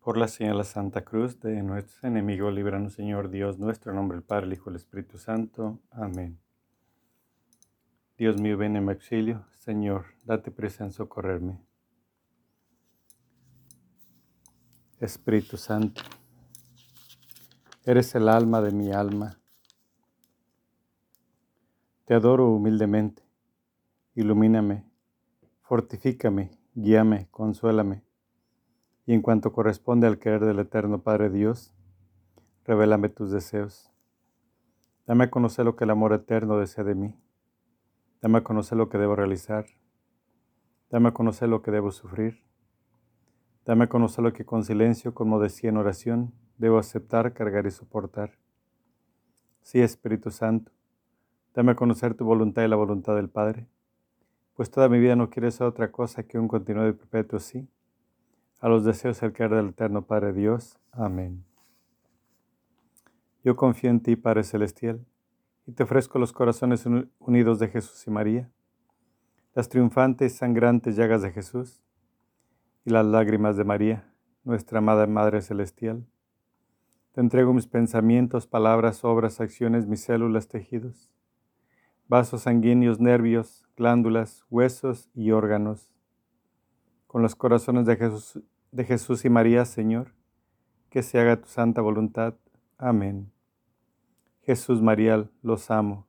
Por la señal de la Santa Cruz de nuestros enemigos, líbranos, Señor Dios nuestro, nombre del Padre, el Hijo el Espíritu Santo. Amén. Dios mío, ven en mi auxilio. Señor, date prisa en socorrerme. Espíritu Santo, eres el alma de mi alma. Te adoro humildemente. Ilumíname, fortifícame, guíame, consuélame y en cuanto corresponde al querer del Eterno Padre Dios, revélame tus deseos. Dame a conocer lo que el amor eterno desea de mí. Dame a conocer lo que debo realizar. Dame a conocer lo que debo sufrir. Dame a conocer lo que con silencio, con modestia en oración, debo aceptar, cargar y soportar. Sí, Espíritu Santo, dame a conocer tu voluntad y la voluntad del Padre, pues toda mi vida no quiere ser otra cosa que un continuo y perpetuo sí a los deseos del querer del Eterno Padre Dios. Amén. Yo confío en ti, Padre Celestial, y te ofrezco los corazones unidos de Jesús y María, las triunfantes y sangrantes llagas de Jesús, y las lágrimas de María, nuestra amada Madre Celestial. Te entrego mis pensamientos, palabras, obras, acciones, mis células, tejidos, vasos sanguíneos, nervios, glándulas, huesos y órganos con los corazones de Jesús, de Jesús y María, Señor, que se haga tu santa voluntad. Amén. Jesús María, los amo.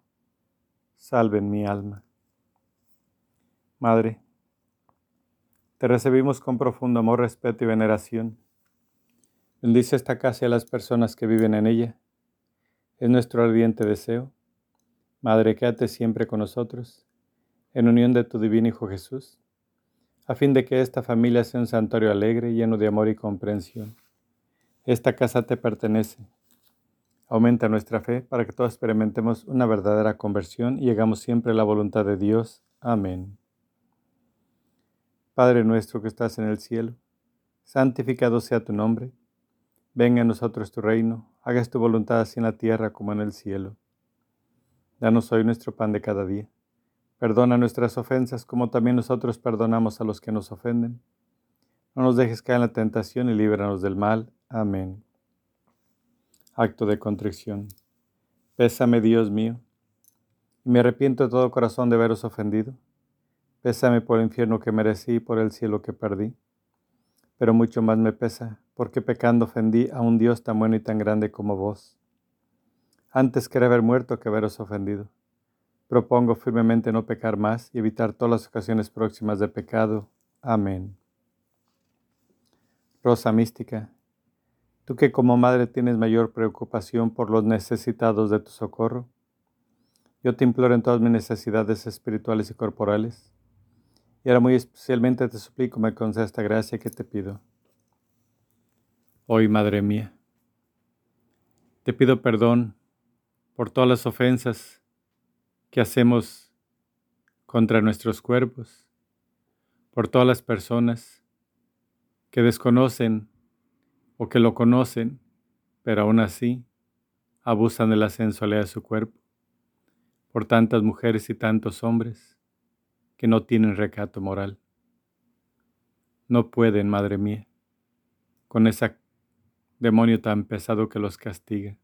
Salven mi alma. Madre, te recibimos con profundo amor, respeto y veneración. Bendice esta casa y a las personas que viven en ella. Es nuestro ardiente deseo. Madre, quédate siempre con nosotros, en unión de tu divino Hijo Jesús a fin de que esta familia sea un santuario alegre, lleno de amor y comprensión. Esta casa te pertenece. Aumenta nuestra fe para que todos experimentemos una verdadera conversión y llegamos siempre a la voluntad de Dios. Amén. Padre nuestro que estás en el cielo, santificado sea tu nombre. Venga a nosotros tu reino, hagas tu voluntad así en la tierra como en el cielo. Danos hoy nuestro pan de cada día Perdona nuestras ofensas como también nosotros perdonamos a los que nos ofenden. No nos dejes caer en la tentación y líbranos del mal. Amén. Acto de contrición. Pésame, Dios mío, y me arrepiento de todo corazón de haberos ofendido. Pésame por el infierno que merecí y por el cielo que perdí. Pero mucho más me pesa, porque pecando ofendí a un Dios tan bueno y tan grande como vos. Antes quería haber muerto que haberos ofendido. Propongo firmemente no pecar más y evitar todas las ocasiones próximas de pecado. Amén. Rosa mística, tú que como madre tienes mayor preocupación por los necesitados de tu socorro, yo te imploro en todas mis necesidades espirituales y corporales, y ahora muy especialmente te suplico me conceda esta gracia que te pido. Hoy, Madre mía, te pido perdón por todas las ofensas que hacemos contra nuestros cuerpos, por todas las personas que desconocen o que lo conocen, pero aún así abusan de la sensualidad de su cuerpo, por tantas mujeres y tantos hombres que no tienen recato moral. No pueden, Madre mía, con ese demonio tan pesado que los castiga,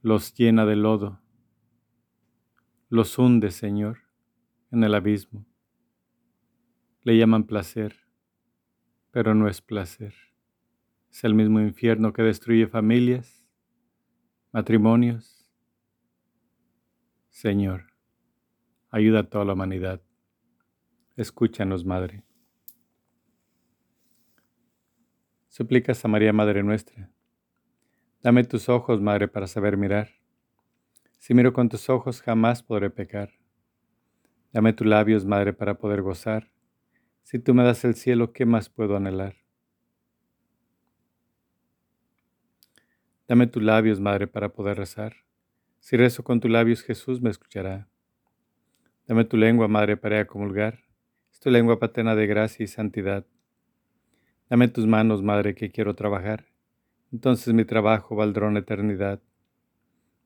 los llena de lodo, los hunde, Señor, en el abismo. Le llaman placer, pero no es placer. Es el mismo infierno que destruye familias, matrimonios. Señor, ayuda a toda la humanidad. Escúchanos, Madre. Suplicas a María, Madre nuestra. Dame tus ojos, Madre, para saber mirar si miro con tus ojos jamás podré pecar. Dame tus labios, Madre, para poder gozar. Si tú me das el cielo, ¿qué más puedo anhelar? Dame tus labios, Madre, para poder rezar. Si rezo con tus labios, Jesús me escuchará. Dame tu lengua, Madre, para comulgar. Es tu lengua paterna de gracia y santidad. Dame tus manos, Madre, que quiero trabajar. Entonces mi trabajo valdrá una eternidad.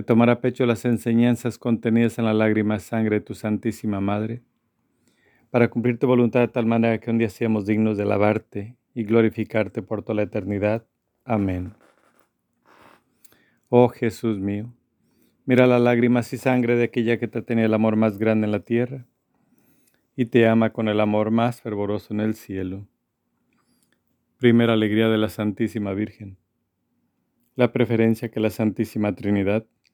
de tomar a pecho las enseñanzas contenidas en la lágrima sangre de tu Santísima Madre, para cumplir tu voluntad de tal manera que un día seamos dignos de alabarte y glorificarte por toda la eternidad. Amén. Oh Jesús mío, mira las lágrimas y sangre de aquella que te tenía el amor más grande en la tierra y te ama con el amor más fervoroso en el cielo. Primera alegría de la Santísima Virgen. La preferencia que la Santísima Trinidad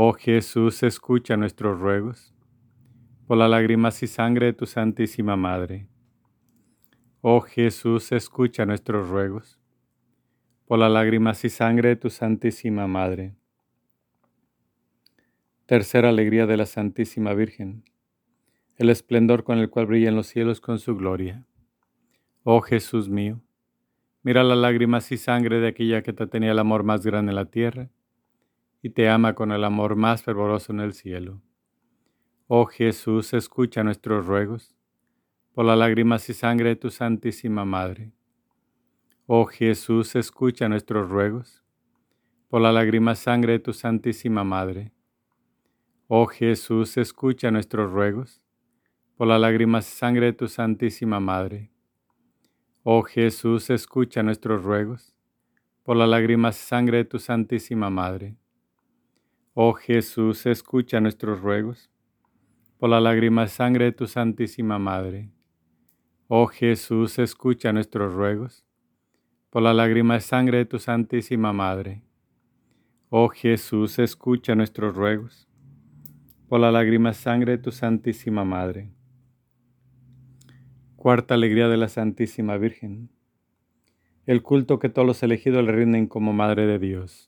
Oh Jesús, escucha nuestros ruegos por las lágrimas y sangre de tu Santísima Madre. Oh Jesús, escucha nuestros ruegos por las lágrimas y sangre de tu Santísima Madre. Tercera alegría de la Santísima Virgen, el esplendor con el cual brillan los cielos con su gloria. Oh Jesús mío, mira las lágrimas y sangre de aquella que te tenía el amor más grande en la tierra y te ama con el amor más fervoroso en el cielo. Oh Jesús, escucha nuestros ruegos por las lágrimas y sangre de tu Santísima Madre. Oh Jesús, escucha nuestros ruegos por las lágrimas y sangre de tu Santísima Madre. Oh Jesús, escucha nuestros ruegos por las lágrimas y sangre de tu Santísima Madre. Oh Jesús, escucha nuestros ruegos por las lágrimas y sangre de tu Santísima Madre. Oh Jesús, escucha nuestros ruegos por las lágrimas y sangre de tu Santísima Madre. Oh Jesús, escucha nuestros ruegos por las lágrimas y sangre de tu Santísima Madre. Oh Jesús, escucha nuestros ruegos por la lágrima sangre de tu Santísima Madre. Cuarta alegría de la Santísima Virgen. El culto que todos los elegidos le rinden como Madre de Dios.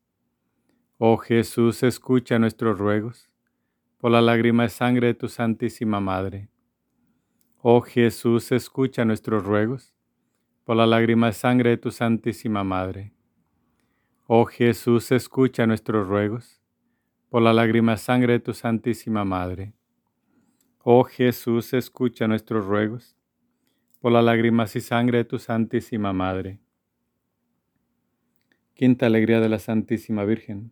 Oh Jesús, escucha nuestros ruegos por las lágrimas y sangre de tu Santísima Madre. Oh Jesús, escucha nuestros ruegos por las lágrimas y sangre de tu Santísima Madre. Oh Jesús, escucha nuestros ruegos por la lágrima sangre de tu Santísima Madre. Oh Jesús, escucha nuestros ruegos por las lágrimas y sangre de tu Santísima Madre. Quinta alegría de la Santísima Virgen.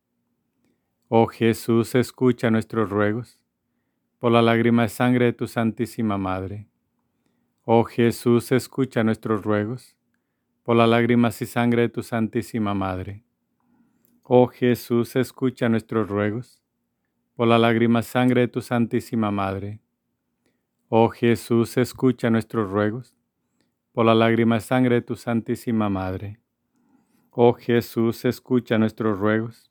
Oh Jesús, escucha nuestros ruegos por la lágrima y sangre de tu Santísima Madre. Oh Jesús, escucha nuestros ruegos por las lágrimas y sangre de tu Santísima Madre. Oh Jesús, escucha nuestros ruegos por la lágrima sangre de tu Santísima Madre. Oh Jesús, escucha nuestros ruegos por la lágrima sangre de tu Santísima Madre. Oh Jesús, escucha nuestros ruegos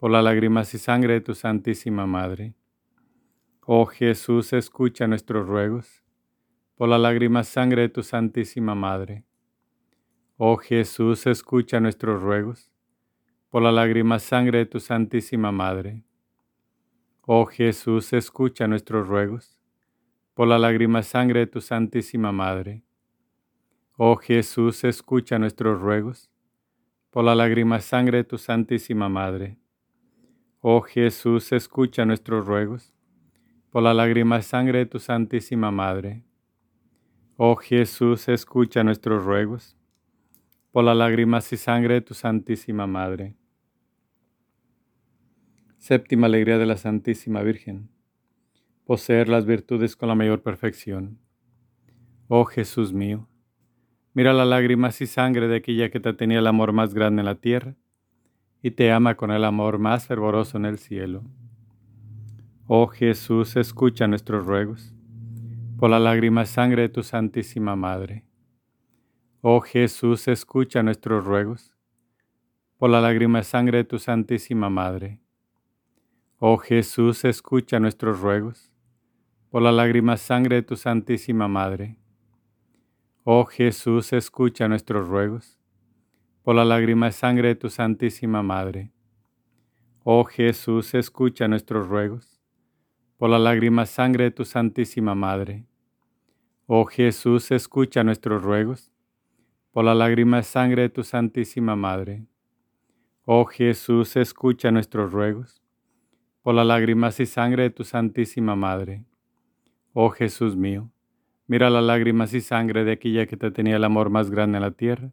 por las lágrimas y sangre de tu Santísima Madre. Oh Jesús, escucha nuestros ruegos por las lágrimas y sangre de tu Santísima Madre. Oh Jesús, escucha nuestros ruegos por la lágrima sangre de tu Santísima Madre. Oh Jesús, escucha nuestros ruegos, por la lágrima sangre de tu Santísima Madre. Oh Jesús, escucha nuestros ruegos, por la lágrima sangre de tu Santísima Madre. Oh Jesús, escucha nuestros ruegos, por la lágrima sangre de tu Santísima Madre. Oh Jesús, escucha nuestros ruegos, por la lágrimas y sangre de tu Santísima Madre. Séptima alegría de la Santísima Virgen. Poseer las virtudes con la mayor perfección. Oh Jesús mío, mira las lágrimas y sangre de aquella que te tenía el amor más grande en la tierra y te ama con el amor más fervoroso en el cielo. Oh Jesús, escucha nuestros ruegos por la lágrima sangre de tu Santísima Madre. Oh Jesús, escucha nuestros ruegos por la lágrima sangre de tu Santísima Madre. Oh Jesús, escucha nuestros ruegos por la lágrima sangre de tu Santísima Madre. Oh Jesús, escucha nuestros ruegos por la lágrima sangre de tu Santísima Madre. Oh Jesús, escucha nuestros ruegos por la lágrima sangre de tu Santísima Madre. Oh Jesús, escucha nuestros ruegos por la lágrima sangre de tu Santísima Madre. Oh Jesús, escucha nuestros ruegos por las lágrimas y sangre de tu Santísima Madre. Oh Jesús mío, mira las lágrimas y sangre de aquella que te tenía el amor más grande en la tierra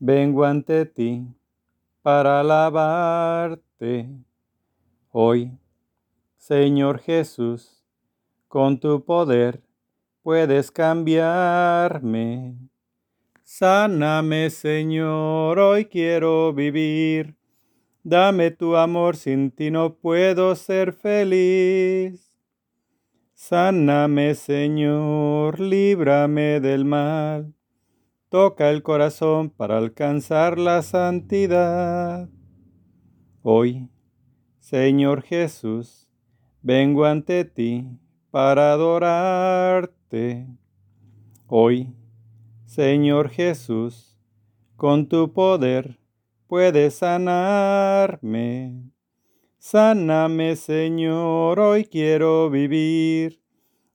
vengo ante ti para alabarte. Hoy, Señor Jesús, con tu poder puedes cambiarme. Sáname, Señor, hoy quiero vivir Dame tu amor, sin ti no puedo ser feliz. Sáname, Señor, líbrame del mal. Toca el corazón para alcanzar la santidad. Hoy, Señor Jesús, vengo ante ti para adorarte. Hoy, Señor Jesús, con tu poder, puedes sanarme. Sáname, Señor, hoy quiero vivir.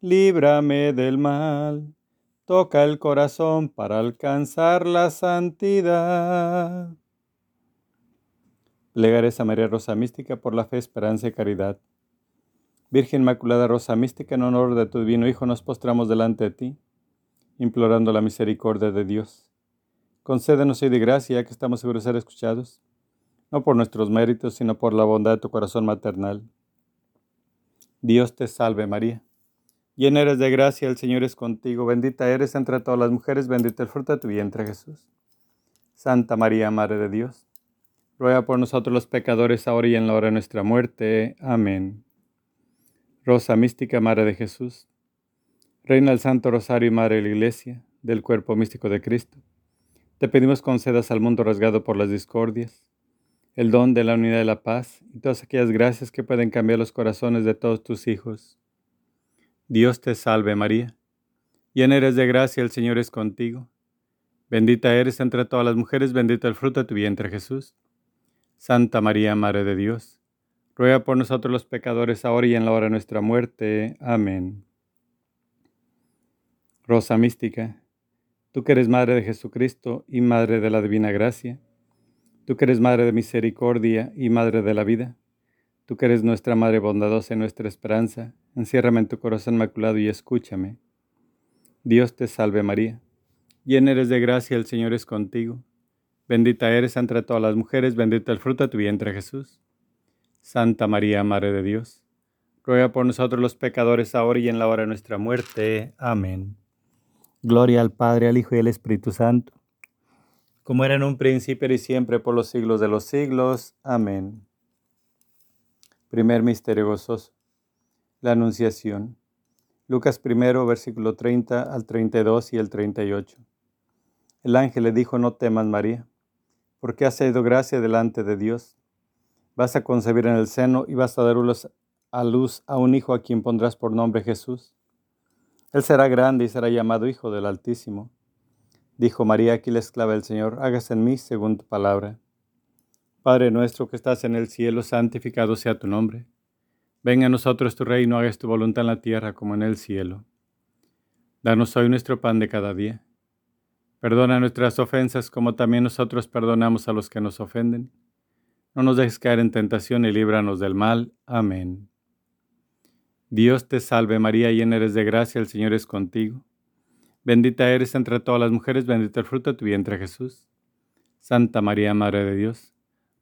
líbrame del mal, toca el corazón para alcanzar la santidad. Plegares a María Rosa Mística por la fe, esperanza y caridad. Virgen Inmaculada Rosa Mística, en honor de tu divino Hijo, nos postramos delante de ti, implorando la misericordia de Dios. Concédenos hoy de gracia, ya que estamos seguros de ser escuchados, no por nuestros méritos, sino por la bondad de tu corazón maternal. Dios te salve María Llena eres de gracia, el Señor es contigo, bendita eres entre todas las mujeres, bendito el fruto de tu vientre Jesús. Santa María, Madre de Dios, ruega por nosotros los pecadores, ahora y en la hora de nuestra muerte. Amén. Rosa mística, Madre de Jesús, Reina del Santo Rosario y Madre de la Iglesia, del cuerpo místico de Cristo, te pedimos concedas al mundo rasgado por las discordias, el don de la unidad de la paz y todas aquellas gracias que pueden cambiar los corazones de todos tus hijos Dios te salve María, llena eres de gracia, el Señor es contigo. Bendita eres entre todas las mujeres, bendito el fruto de tu vientre Jesús. Santa María, Madre de Dios, ruega por nosotros los pecadores, ahora y en la hora de nuestra muerte. Amén. Rosa mística, tú que eres Madre de Jesucristo y Madre de la Divina Gracia, tú que eres Madre de Misericordia y Madre de la Vida, Tú que eres nuestra Madre bondadosa y nuestra esperanza, enciérrame en tu corazón inmaculado y escúchame. Dios te salve María, llena eres de gracia, el Señor es contigo. Bendita eres entre todas las mujeres, bendito el fruto de tu vientre Jesús. Santa María, Madre de Dios, ruega por nosotros los pecadores ahora y en la hora de nuestra muerte. Amén. Gloria al Padre, al Hijo y al Espíritu Santo, como era en un principio y siempre por los siglos de los siglos. Amén. Primer misterio gozoso. La Anunciación. Lucas primero, versículo 30 al 32 y el 38. El ángel le dijo, no temas María, porque has sido gracia delante de Dios. Vas a concebir en el seno y vas a dar a luz a un hijo a quien pondrás por nombre Jesús. Él será grande y será llamado Hijo del Altísimo. Dijo María, aquí la esclava del Señor, hágase en mí según tu palabra. Padre nuestro que estás en el cielo, santificado sea tu nombre. Venga a nosotros tu reino, hagas tu voluntad en la tierra como en el cielo. Danos hoy nuestro pan de cada día. Perdona nuestras ofensas como también nosotros perdonamos a los que nos ofenden. No nos dejes caer en tentación y líbranos del mal. Amén. Dios te salve María, llena eres de gracia, el Señor es contigo. Bendita eres entre todas las mujeres, bendito el fruto de tu vientre Jesús. Santa María, Madre de Dios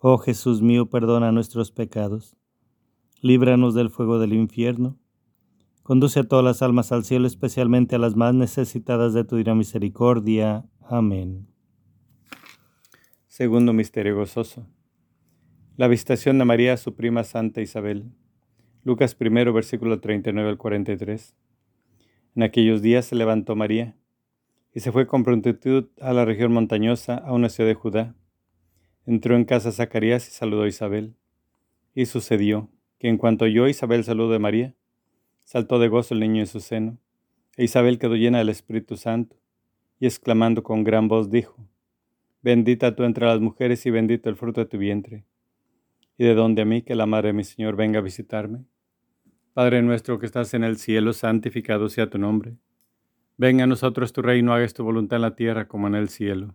Oh Jesús mío, perdona nuestros pecados, líbranos del fuego del infierno, conduce a todas las almas al cielo, especialmente a las más necesitadas de tu divina misericordia. Amén. Segundo misterio gozoso. La visitación de María a su prima Santa Isabel. Lucas primero, versículo 39 al 43. En aquellos días se levantó María y se fue con prontitud a la región montañosa, a una ciudad de Judá. Entró en casa Zacarías y saludó a Isabel. Y sucedió que en cuanto oyó Isabel saludo de María, saltó de gozo el niño en su seno, e Isabel quedó llena del Espíritu Santo, y exclamando con gran voz dijo, Bendita tú entre las mujeres y bendito el fruto de tu vientre. ¿Y de dónde a mí que la madre de mi Señor venga a visitarme? Padre nuestro que estás en el cielo, santificado sea tu nombre. Venga a nosotros tu reino, hagas tu voluntad en la tierra como en el cielo.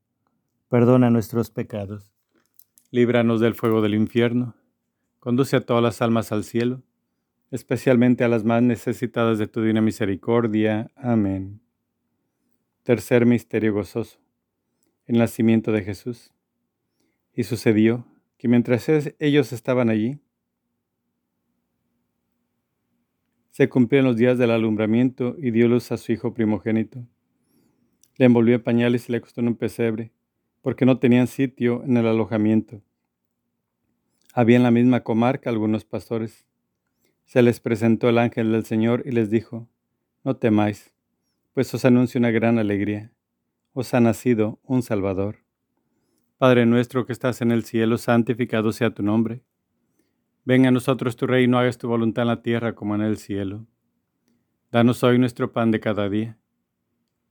Perdona nuestros pecados. Líbranos del fuego del infierno. Conduce a todas las almas al cielo, especialmente a las más necesitadas de tu divina misericordia. Amén. Tercer misterio gozoso. El nacimiento de Jesús. Y sucedió que mientras ellos estaban allí, se cumplieron los días del alumbramiento y dio luz a su hijo primogénito. Le envolvió en pañales y le acostó en un pesebre porque no tenían sitio en el alojamiento. Había en la misma comarca algunos pastores. Se les presentó el ángel del Señor y les dijo, No temáis, pues os anuncio una gran alegría. Os ha nacido un Salvador. Padre nuestro que estás en el cielo, santificado sea tu nombre. Venga a nosotros tu reino, hagas tu voluntad en la tierra como en el cielo. Danos hoy nuestro pan de cada día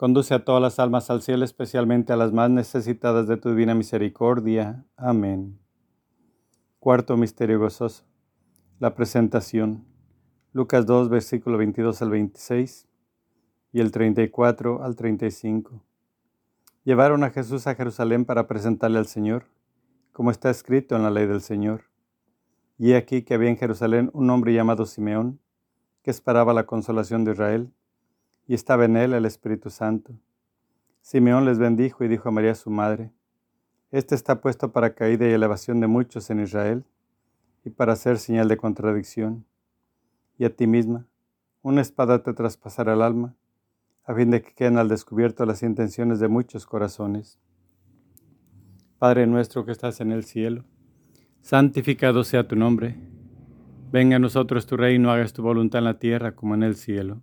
Conduce a todas las almas al cielo, especialmente a las más necesitadas de tu divina misericordia. Amén. Cuarto misterio gozoso. La presentación. Lucas 2, versículo 22 al 26 y el 34 al 35. Llevaron a Jesús a Jerusalén para presentarle al Señor, como está escrito en la ley del Señor. Y he aquí que había en Jerusalén un hombre llamado Simeón, que esperaba la consolación de Israel, y estaba en él el Espíritu Santo. Simeón les bendijo y dijo a María su madre, Este está puesto para caída y elevación de muchos en Israel, y para ser señal de contradicción y a ti misma. Una espada te traspasará el alma, a fin de que queden al descubierto las intenciones de muchos corazones. Padre nuestro que estás en el cielo, santificado sea tu nombre. Venga a nosotros tu reino, hagas tu voluntad en la tierra como en el cielo.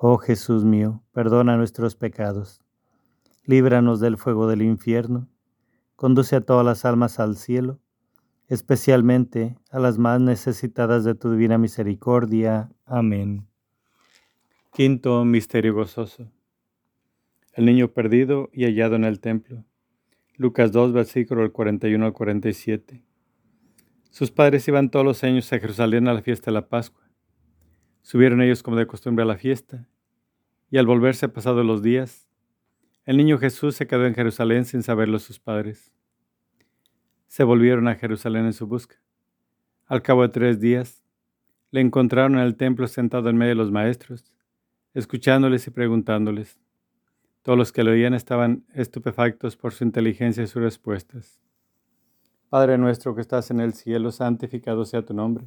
Oh Jesús mío, perdona nuestros pecados, líbranos del fuego del infierno, conduce a todas las almas al cielo, especialmente a las más necesitadas de tu divina misericordia. Amén. Quinto misterio gozoso. El niño perdido y hallado en el templo. Lucas 2, versículo 41 al 47. Sus padres iban todos los años a Jerusalén a la fiesta de la Pascua. Subieron ellos como de costumbre a la fiesta, y al volverse pasados los días, el niño Jesús se quedó en Jerusalén sin saberlo sus padres. Se volvieron a Jerusalén en su busca. Al cabo de tres días, le encontraron en el templo sentado en medio de los maestros escuchándoles y preguntándoles. Todos los que lo oían estaban estupefactos por su inteligencia y sus respuestas. Padre nuestro que estás en el cielo, santificado sea tu nombre.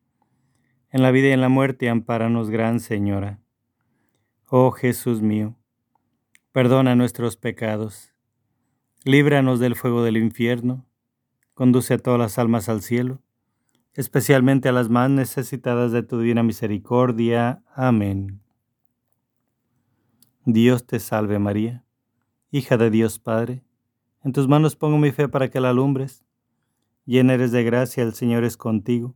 en la vida y en la muerte, ampáranos, Gran Señora. Oh Jesús mío, perdona nuestros pecados, líbranos del fuego del infierno, conduce a todas las almas al cielo, especialmente a las más necesitadas de tu divina misericordia. Amén. Dios te salve María, hija de Dios Padre, en tus manos pongo mi fe para que la alumbres. Llena eres de gracia, el Señor es contigo.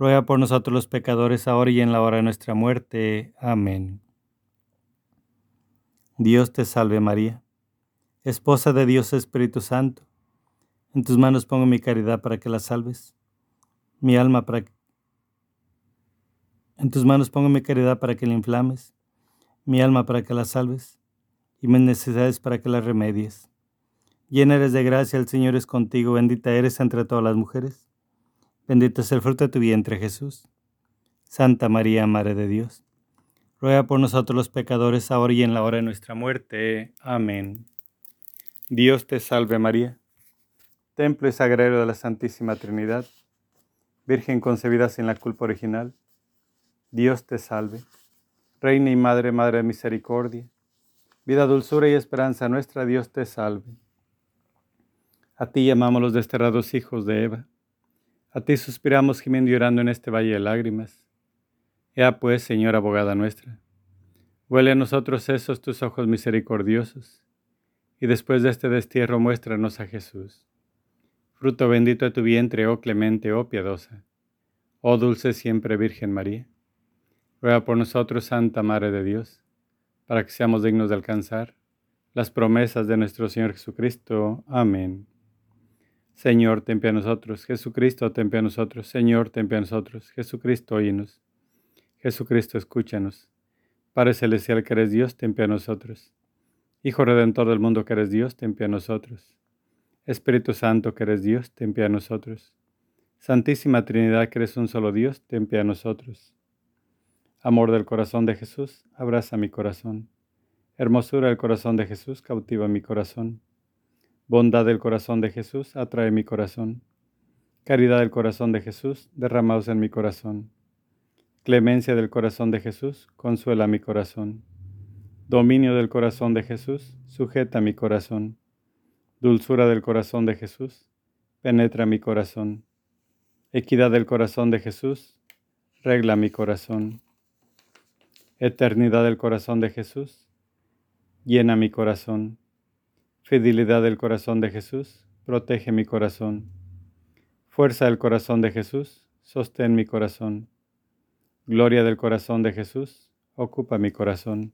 ruega por nosotros los pecadores, ahora y en la hora de nuestra muerte. Amén. Dios te salve María, esposa de Dios Espíritu Santo. En tus manos pongo mi caridad para que la salves, mi alma para que... En tus manos pongo mi caridad para que la inflames, mi alma para que la salves, y mis necesidades para que la remedies. Llena eres de gracia, el Señor es contigo, bendita eres entre todas las mujeres Bendito es el fruto de tu vientre, Jesús. Santa María, Madre de Dios, ruega por nosotros los pecadores, ahora y en la hora de nuestra muerte. Amén. Dios te salve María, templo y sagrario de la Santísima Trinidad, Virgen concebida sin la culpa original. Dios te salve, Reina y Madre, Madre de Misericordia, vida, dulzura y esperanza nuestra, Dios te salve. A ti llamamos los desterrados hijos de Eva, a ti suspiramos gimiendo y llorando en este valle de lágrimas. Ea pues, Señora abogada nuestra, huele a nosotros esos tus ojos misericordiosos y después de este destierro muéstranos a Jesús. Fruto bendito de tu vientre, oh clemente, oh piadosa, oh dulce siempre Virgen María. Ruega por nosotros, Santa Madre de Dios, para que seamos dignos de alcanzar las promesas de nuestro Señor Jesucristo. Amén. Señor, ten a nosotros. Jesucristo, ten a nosotros. Señor, ten a nosotros. Jesucristo, oínos. Jesucristo, escúchanos. Padre Celestial que eres Dios, ten a nosotros. Hijo Redentor del mundo que eres Dios, ten pie a nosotros. Espíritu Santo que eres Dios, ten pie a nosotros. Santísima Trinidad que eres un solo Dios, ten pie a nosotros. Amor del corazón de Jesús, abraza mi corazón. Hermosura del corazón de Jesús, cautiva mi corazón. Bondad del corazón de Jesús, atrae mi corazón. Caridad del corazón de Jesús, derramados en mi corazón. Clemencia del corazón de Jesús, consuela mi corazón. Dominio del corazón de Jesús, sujeta mi corazón. Dulzura del corazón de Jesús, penetra mi corazón. Equidad del corazón de Jesús, regla mi corazón. Eternidad del corazón de Jesús, llena mi corazón. Fidelidad del corazón de Jesús, protege mi corazón. Fuerza del corazón de Jesús, sostén mi corazón. Gloria del corazón de Jesús, ocupa mi corazón.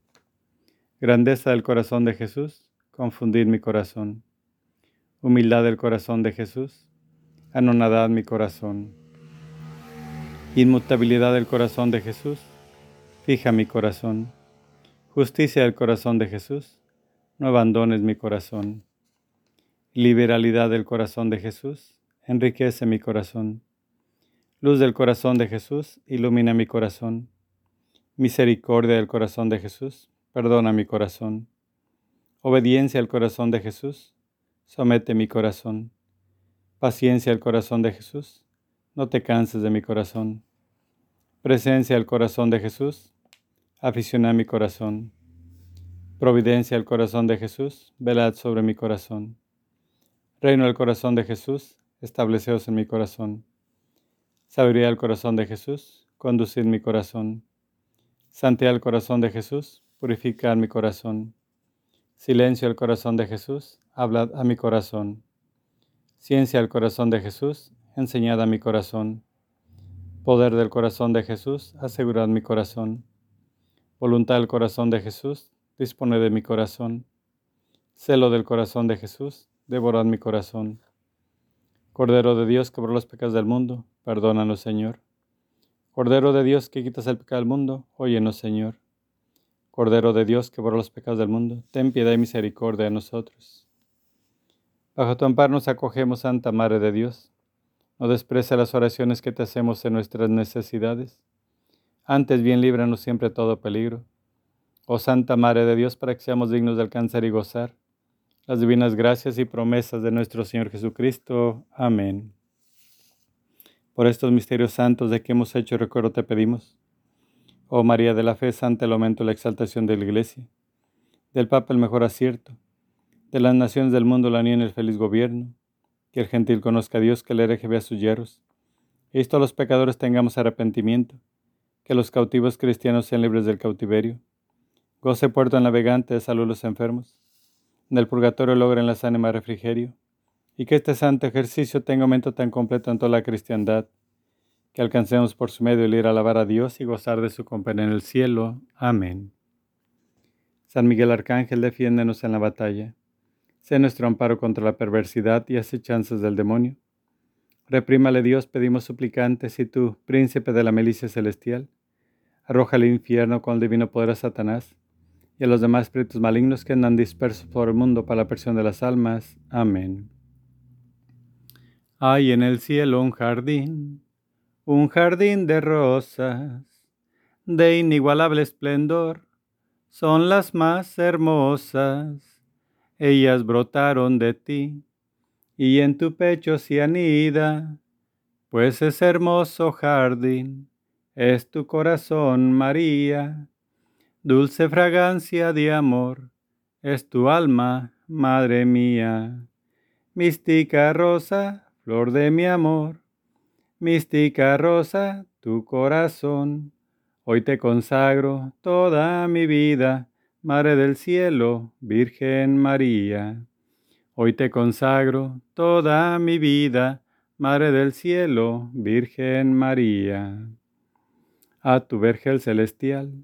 Grandeza del corazón de Jesús, confundir mi corazón. Humildad del corazón de Jesús, anonadad mi corazón. Inmutabilidad del corazón de Jesús, fija mi corazón. Justicia del corazón de Jesús, no abandones mi corazón. Liberalidad del corazón de Jesús, enriquece mi corazón. Luz del corazón de Jesús, ilumina mi corazón. Misericordia del corazón de Jesús, perdona mi corazón. Obediencia al corazón de Jesús, somete mi corazón. Paciencia al corazón de Jesús, no te canses de mi corazón. Presencia al corazón de Jesús, aficiona mi corazón. Providencia al corazón de Jesús, velad sobre mi corazón. Reino al corazón de Jesús, estableceos en mi corazón. Sabiduría al corazón de Jesús, conducid mi corazón. Santidad al corazón de Jesús, purificar mi corazón. Silencio al corazón de Jesús, hablad a mi corazón. Ciencia al corazón de Jesús, enseñad a mi corazón. Poder del corazón de Jesús, asegurad mi corazón. Voluntad del corazón de Jesús, dispone de mi corazón. Celo del corazón de Jesús, devorad mi corazón. Cordero de Dios que los pecados del mundo, perdónanos Señor. Cordero de Dios que quitas el pecado del mundo, óyenos Señor. Cordero de Dios que los pecados del mundo, ten piedad y misericordia de nosotros. Bajo tu amparo nos acogemos, Santa Madre de Dios. No desprecia las oraciones que te hacemos en nuestras necesidades. Antes bien líbranos siempre de todo peligro. Oh Santa Madre de Dios, para que seamos dignos de alcanzar y gozar las divinas gracias y promesas de nuestro Señor Jesucristo. Amén. Por estos misterios santos de que hemos hecho recuerdo te pedimos Oh María de la Fe, Santa, el aumento la exaltación de la Iglesia, del Papa el mejor acierto, de las naciones del mundo la en el feliz gobierno, que el gentil conozca a Dios, que el hereje vea sus hierros, y esto los pecadores tengamos arrepentimiento, que los cautivos cristianos sean libres del cautiverio, goce puerto navegante de salud los enfermos, del purgatorio logren las ánimas refrigerio, y que este santo ejercicio tenga aumento tan completo en toda la cristiandad, que alcancemos por su medio el ir a alabar a Dios y gozar de su compañía en el cielo. Amén. San Miguel Arcángel, defiéndenos en la batalla. Sé nuestro amparo contra la perversidad y chances del demonio. Reprímale Dios, pedimos suplicantes, y tú, príncipe de la milicia celestial, arroja al infierno con el divino poder a Satanás y a los demás espíritus malignos que andan dispersos por el mundo para la presión de las almas. Amén. Hay en el cielo un jardín un jardín de rosas de inigualable esplendor, son las más hermosas ellas brotaron de ti, y en tu pecho se anida, pues es hermoso jardín, es tu corazón, María, dulce fragancia de amor, es tu alma, Madre mía, mística rosa, flor de mi amor, mística rosa, tu corazón, hoy te consagro toda mi vida, Madre del Cielo, Virgen María. Hoy te consagro toda mi vida, Madre del Cielo, Virgen María. A tu Vergel Celestial,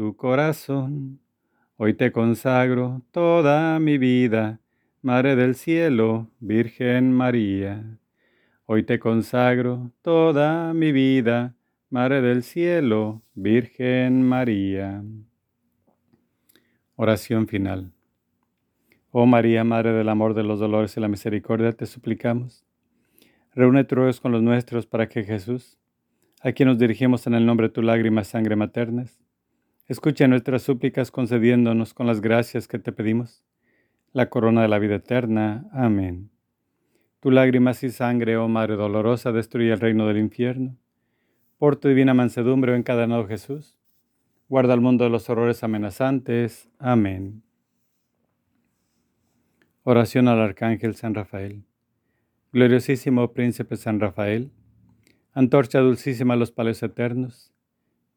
tu corazón. Hoy te consagro toda mi vida, Madre del Cielo, Virgen María. Hoy te consagro toda mi vida, Madre del Cielo, Virgen María. Oración final. Oh María, Madre del amor, de los dolores y la misericordia, te suplicamos. Reúne tus con los nuestros para que Jesús, a quien nos dirigimos en el nombre de tu lágrima sangre maternas, escuche nuestras súplicas concediéndonos con las gracias que te pedimos la corona de la vida eterna. Amén. Tu lágrimas y sangre, oh Madre dolorosa, destruye el reino del infierno. Por tu divina mansedumbre, oh encadenado Jesús, Guarda al mundo de los horrores amenazantes. Amén. Oración al Arcángel San Rafael. Gloriosísimo Príncipe San Rafael, antorcha dulcísima a los palacios eternos,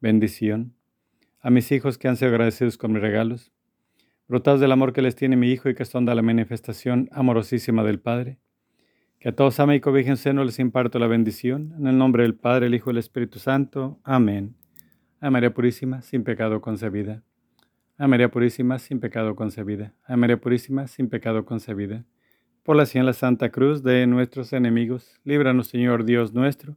Bendición. A mis hijos que han sido agradecidos con mis regalos, brotados del amor que les tiene mi Hijo y que son de la manifestación amorosísima del Padre, que a todos ama y cobija en seno les imparto la bendición, en el nombre del Padre, el Hijo y el Espíritu Santo. Amén. A María Purísima, sin pecado concebida. A María Purísima, sin pecado concebida. A María Purísima, sin pecado concebida. Por la la Santa Cruz de nuestros enemigos, líbranos Señor Dios nuestro,